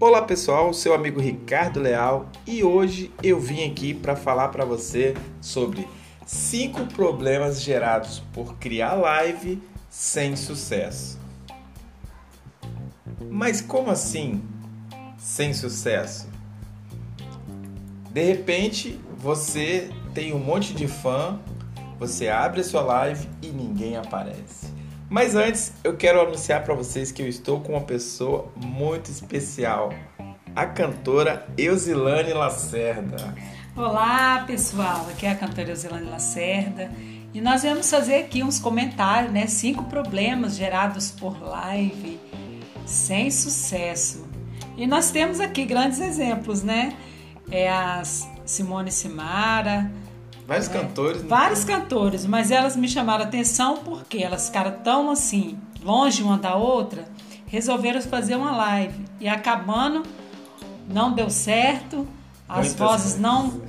Olá pessoal, seu amigo Ricardo Leal e hoje eu vim aqui para falar para você sobre cinco problemas gerados por criar live sem sucesso. Mas como assim sem sucesso? De repente você tem um monte de fã, você abre a sua live e ninguém aparece. Mas antes, eu quero anunciar para vocês que eu estou com uma pessoa muito especial, a cantora Eusilane Lacerda. Olá, pessoal. Aqui é a cantora Eusilane Lacerda e nós vamos fazer aqui uns comentários, né? Cinco problemas gerados por live sem sucesso. E nós temos aqui grandes exemplos, né? É a Simone Simara, Vários é, cantores. Né? Vários cantores, mas elas me chamaram atenção porque elas ficaram tão assim, longe uma da outra, resolveram fazer uma live. E acabando, não deu certo, as Muitas vozes vezes. não,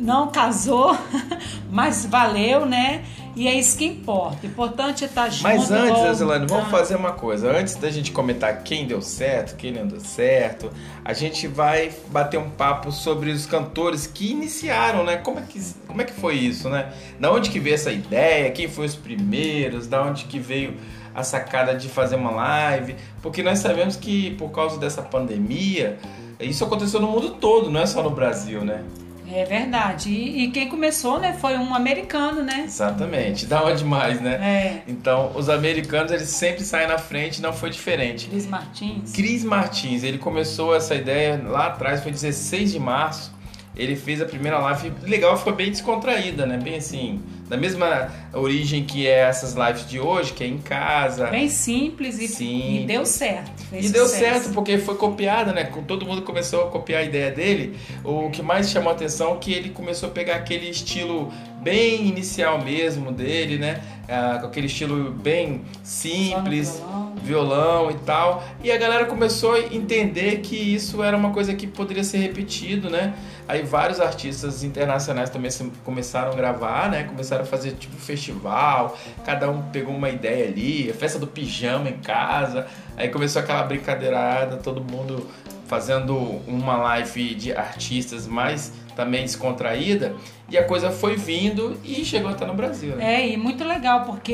não casou, mas valeu, né? E é isso que importa. O importante é estar junto. Mas antes, Azilane, vamos ah. fazer uma coisa. Antes da gente comentar quem deu certo, quem não deu certo, a gente vai bater um papo sobre os cantores que iniciaram, né? Como é que, como é que foi isso, né? Da onde que veio essa ideia? Quem foi os primeiros? Da onde que veio a sacada de fazer uma live? Porque nós sabemos que por causa dessa pandemia, isso aconteceu no mundo todo, não é só no Brasil, né? É verdade. E, e, quem começou, né, foi um americano, né? Exatamente. Da onde mais, né? É. Então, os americanos, eles sempre saem na frente, não foi diferente. Cris Martins. Cris Martins, ele começou essa ideia lá atrás, foi 16 de março. Ele fez a primeira live, legal, foi bem descontraída, né? Bem assim, da mesma origem que é essas lives de hoje, que é em casa. Bem simples e, simples. e deu certo. e sucesso. deu certo porque foi copiada, né? Todo mundo começou a copiar a ideia dele. O que mais chamou a atenção é que ele começou a pegar aquele estilo bem inicial mesmo dele, né? Ah, com aquele estilo bem simples, violão. violão e tal. E a galera começou a entender que isso era uma coisa que poderia ser repetido, né? Aí vários artistas internacionais também começaram a gravar, né? Começaram a fazer tipo festival, cada um pegou uma ideia ali, a festa do pijama em casa, aí começou aquela brincadeirada, todo mundo fazendo uma live de artistas mais também descontraída e a coisa foi vindo e chegou até no Brasil. Né? É, e muito legal porque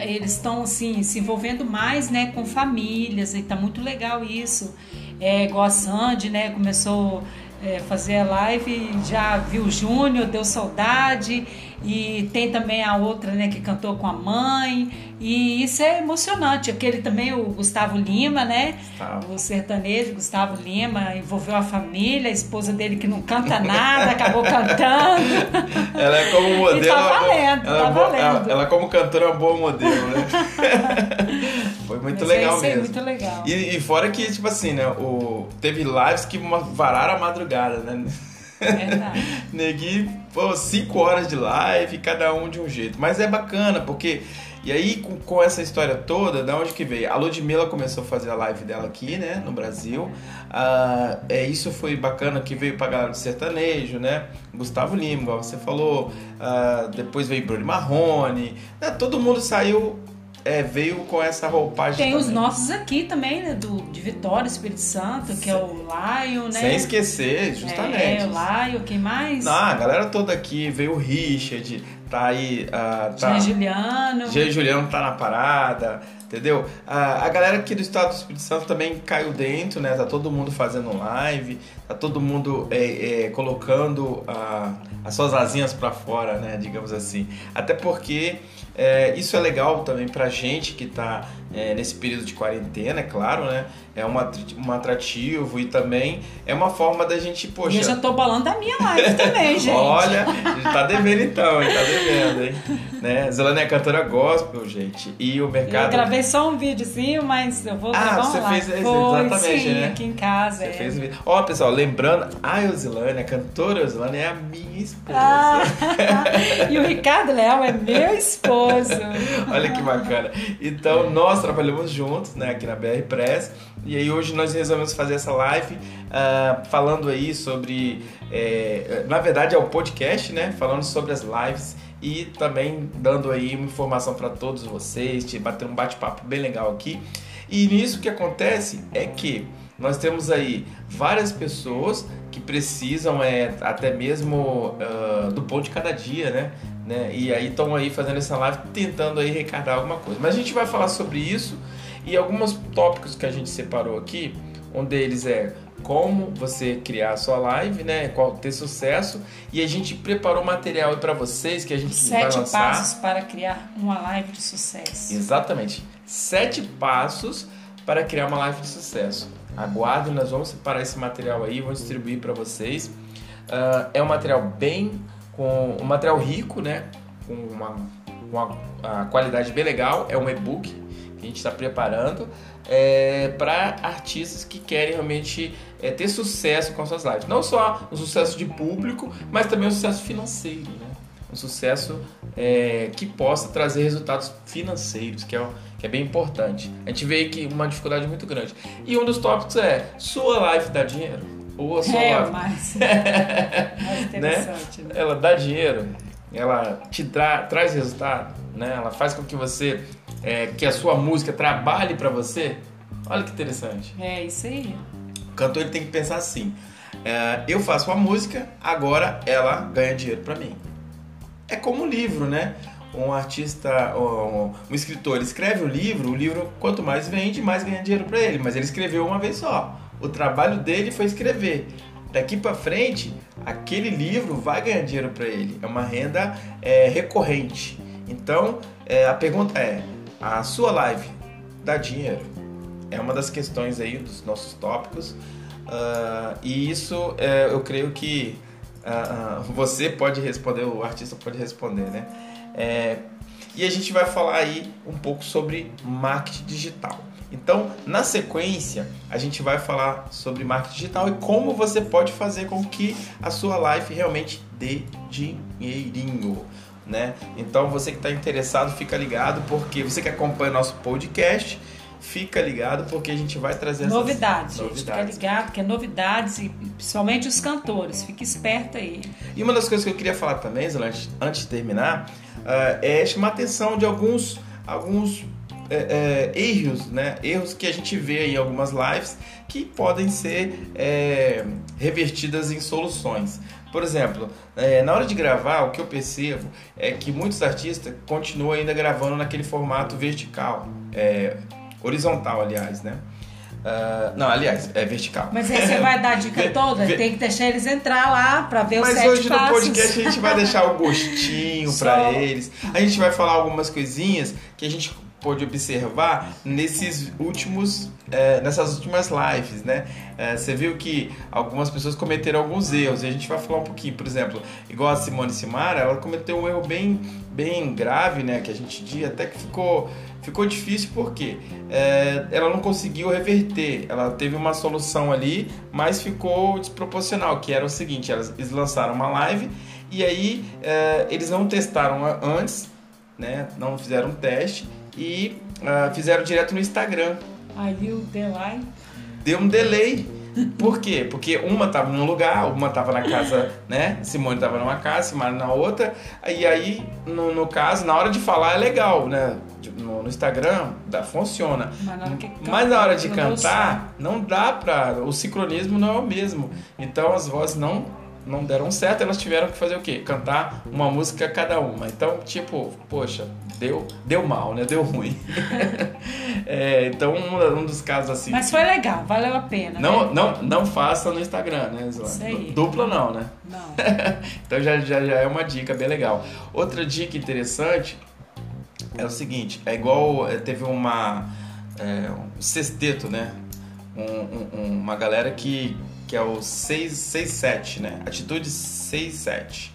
eles estão assim se envolvendo mais, né, com famílias e tá muito legal isso. É igual a Sandy, né, começou é, fazer a live, já viu o Júnior, deu saudade, e tem também a outra né, que cantou com a mãe, e isso é emocionante. Aquele também, o Gustavo Lima, né? Gustavo. O sertanejo, Gustavo Lima, envolveu a família, a esposa dele que não canta nada, acabou cantando. Ela é como modelo. E tá valendo, ela, tá é valendo. Ela, como cantora é uma boa modelo, né? Foi muito Mas legal é mesmo. muito legal. E, e, fora que, tipo assim, né? O, teve lives que vararam a madrugada, né? Verdade. Negui, pô, cinco horas de live, cada um de um jeito. Mas é bacana, porque. E aí, com, com, essa história toda, da onde que veio? A Ludmilla começou a fazer a live dela aqui, né, no Brasil. Ah, é, isso foi bacana que veio pra galera do sertanejo, né? Gustavo Lima, igual você falou. Ah, depois veio Bruno Marrone. Né? Todo mundo saiu é, veio com essa roupagem. Tem também. os nossos aqui também, né? Do, de Vitória, Espírito Santo, que é o Lion, né? Sem esquecer, justamente. É, o Lion, quem mais? Não, a galera toda aqui, veio o Richard, tá aí. Uh, tá, Jean Juliano. Jean Juliano tá na parada, entendeu? Uh, a galera aqui do estado do Espírito Santo também caiu dentro, né? Tá todo mundo fazendo live, tá todo mundo é, é, colocando uh, as suas asinhas para fora, né? Digamos assim. Até porque é, isso é legal também pra gente que tá é, nesse período de quarentena, é claro, né? É uma, um atrativo e também é uma forma da gente, poxa. E eu já tô balando da minha live também, gente. Olha, tá devendo então, hein? Tá devendo, hein? né? Zelane é cantora gospel, gente. E o mercado. Eu gravei só um videozinho, mas eu vou ah, gravar você lá. fez Foi, exatamente, sim, né? aqui em casa. Você é. fez o vídeo. Ó, pessoal, lembrando, a Eusilane, a cantora Eusilane é a minha esposa. Ah, e o Ricardo Leal é meu esposo. Olha que bacana. Então, nós trabalhamos juntos, né, aqui na BR Press. E aí hoje nós resolvemos fazer essa live uh, falando aí sobre, é, na verdade é o um podcast, né, falando sobre as lives e também dando aí uma informação para todos vocês, te bater um bate-papo bem legal aqui. E nisso que acontece é que nós temos aí várias pessoas que precisam é, até mesmo uh, do pão de cada dia, né? né? E aí estão aí fazendo essa live tentando aí arrecadar alguma coisa. Mas a gente vai falar sobre isso e alguns tópicos que a gente separou aqui. Um deles é como você criar a sua live, né? Qual ter sucesso. E a gente preparou material para vocês que a gente Sete vai lançar. passos para criar uma live de sucesso. Exatamente. Sete passos para criar uma live de sucesso. Aguardem, nós vamos separar esse material aí, vamos distribuir para vocês. Uh, é um material bem com um material rico, né? Com uma, uma qualidade bem legal. É um e-book que a gente está preparando é, para artistas que querem realmente é, ter sucesso com as suas lives. Não só um sucesso de público, mas também um sucesso financeiro, né? Um sucesso é, que possa trazer resultados financeiros, que é, que é bem importante. A gente vê que uma dificuldade muito grande. E um dos tópicos é: sua live dá dinheiro? Ou a sua é, live. mais, mais interessante. né? Ela dá dinheiro, ela te tra traz resultado, né? ela faz com que você é, que a sua música trabalhe para você, olha que interessante. É isso aí. O cantor ele tem que pensar assim: é, eu faço uma música, agora ela ganha dinheiro para mim. É como um livro, né? Um artista, um, um escritor, escreve o um livro, o livro quanto mais vende, mais ganha dinheiro para ele. Mas ele escreveu uma vez só. O trabalho dele foi escrever. Daqui para frente, aquele livro vai ganhar dinheiro para ele. É uma renda é, recorrente. Então, é, a pergunta é: a sua live dá dinheiro? É uma das questões aí dos nossos tópicos. Uh, e isso é, eu creio que uh, uh, você pode responder, o artista pode responder, né? É, e a gente vai falar aí um pouco sobre marketing digital. Então, na sequência, a gente vai falar sobre marketing digital e como você pode fazer com que a sua live realmente dê dinheirinho né? Então você que está interessado, fica ligado, porque você que acompanha nosso podcast, fica ligado, porque a gente vai trazer novidades, essas novidades. Gente, fica ligado, porque é novidades e principalmente os cantores, fique esperto aí. E uma das coisas que eu queria falar também, Zé, antes, antes de terminar, uh, é chamar a atenção de alguns, alguns é, é, erros, né? Erros que a gente vê em algumas lives que podem ser é, revertidas em soluções. Por exemplo, é, na hora de gravar, o que eu percebo é que muitos artistas continuam ainda gravando naquele formato vertical, é, horizontal, aliás, né? Uh, não, aliás, é vertical. Mas aí você vai dar a dica toda? Tem que deixar eles entrar lá para ver os Mas sete hoje passos. no podcast a gente vai deixar o gostinho para eles. A gente vai falar algumas coisinhas que a gente pôde observar nesses últimos, é, nessas últimas lives, né? É, você viu que algumas pessoas cometeram alguns erros e a gente vai falar um pouquinho, por exemplo, igual a Simone Simara, ela cometeu um erro bem, bem grave, né? Que a gente diz até que ficou, ficou difícil porque é, ela não conseguiu reverter, ela teve uma solução ali, mas ficou desproporcional, que era o seguinte, eles lançaram uma live e aí eles não testaram antes, né? Não fizeram teste e uh, fizeram direto no Instagram. Aí o delay. Deu um delay. Por quê? Porque uma estava num lugar, uma estava na casa, né? Simone estava numa casa, Simone na outra. E aí, no, no, caso, na hora de falar é legal, né? No, no Instagram dá, funciona. Mas na hora, que Mas na hora de cantar, não dá pra. O sincronismo não é o mesmo. Então as vozes não não deram certo, elas tiveram que fazer o quê? Cantar uma música cada uma. Então, tipo, poxa, deu, deu mal, né? Deu ruim. é, então, um, um, dos casos assim. Mas foi legal, valeu a pena. Não, né? não, não faça no Instagram, né, Zóia? Dupla não, né? Não. então já, já, já é uma dica bem legal. Outra dica interessante é o seguinte: é igual é, teve uma. É, um sexteto, né? Um, um, uma galera que que é o 667, né? Atitude 67.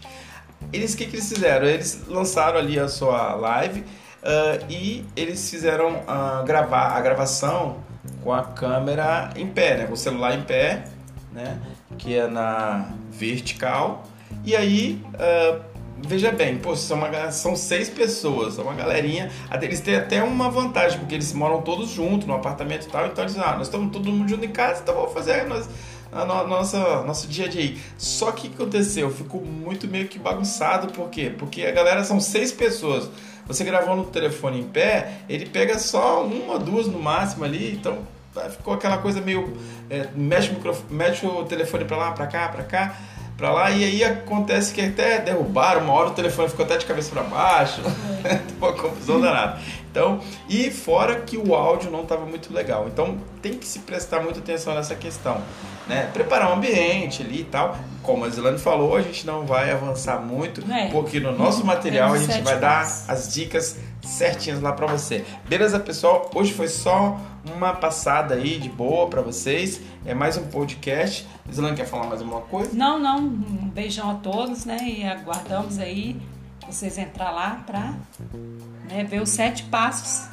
Eles, o que, que eles fizeram? Eles lançaram ali a sua live uh, e eles fizeram uh, gravar a gravação com a câmera em pé, né? Com o celular em pé, né? Que é na vertical. E aí, uh, veja bem, pô, são, uma, são seis pessoas, são uma galerinha. Eles têm até uma vantagem, porque eles moram todos juntos no apartamento e tal. Então eles, ah, nós estamos todo mundo junto em casa, então vamos fazer. Nós, a no, nossa nosso dia a dia. Só que o que aconteceu? Ficou muito meio que bagunçado, por quê? Porque a galera são seis pessoas. Você gravou no telefone em pé, ele pega só uma, duas no máximo ali, então ficou aquela coisa meio é, mexe, o microfone, mexe o telefone para lá, para cá, para cá para lá e aí acontece que até derrubaram, uma hora o telefone ficou até de cabeça para baixo, é. uma confusão danada. Então, e fora que o áudio não estava muito legal. Então, tem que se prestar muita atenção nessa questão, né? Preparar o um ambiente ali e tal. Como a Zilane falou, a gente não vai avançar muito, é. porque no nosso material a gente vai dar as dicas certinhas lá para você. Beleza, pessoal? Hoje foi só uma passada aí de boa para vocês. É mais um podcast. Zilane quer falar mais alguma coisa? Não, não. Um beijão a todos, né? E aguardamos aí vocês entrar lá para né, ver os sete passos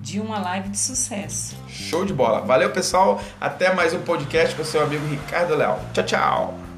de uma live de sucesso. Show de bola. Valeu, pessoal. Até mais um podcast com seu amigo Ricardo Leal. Tchau, tchau.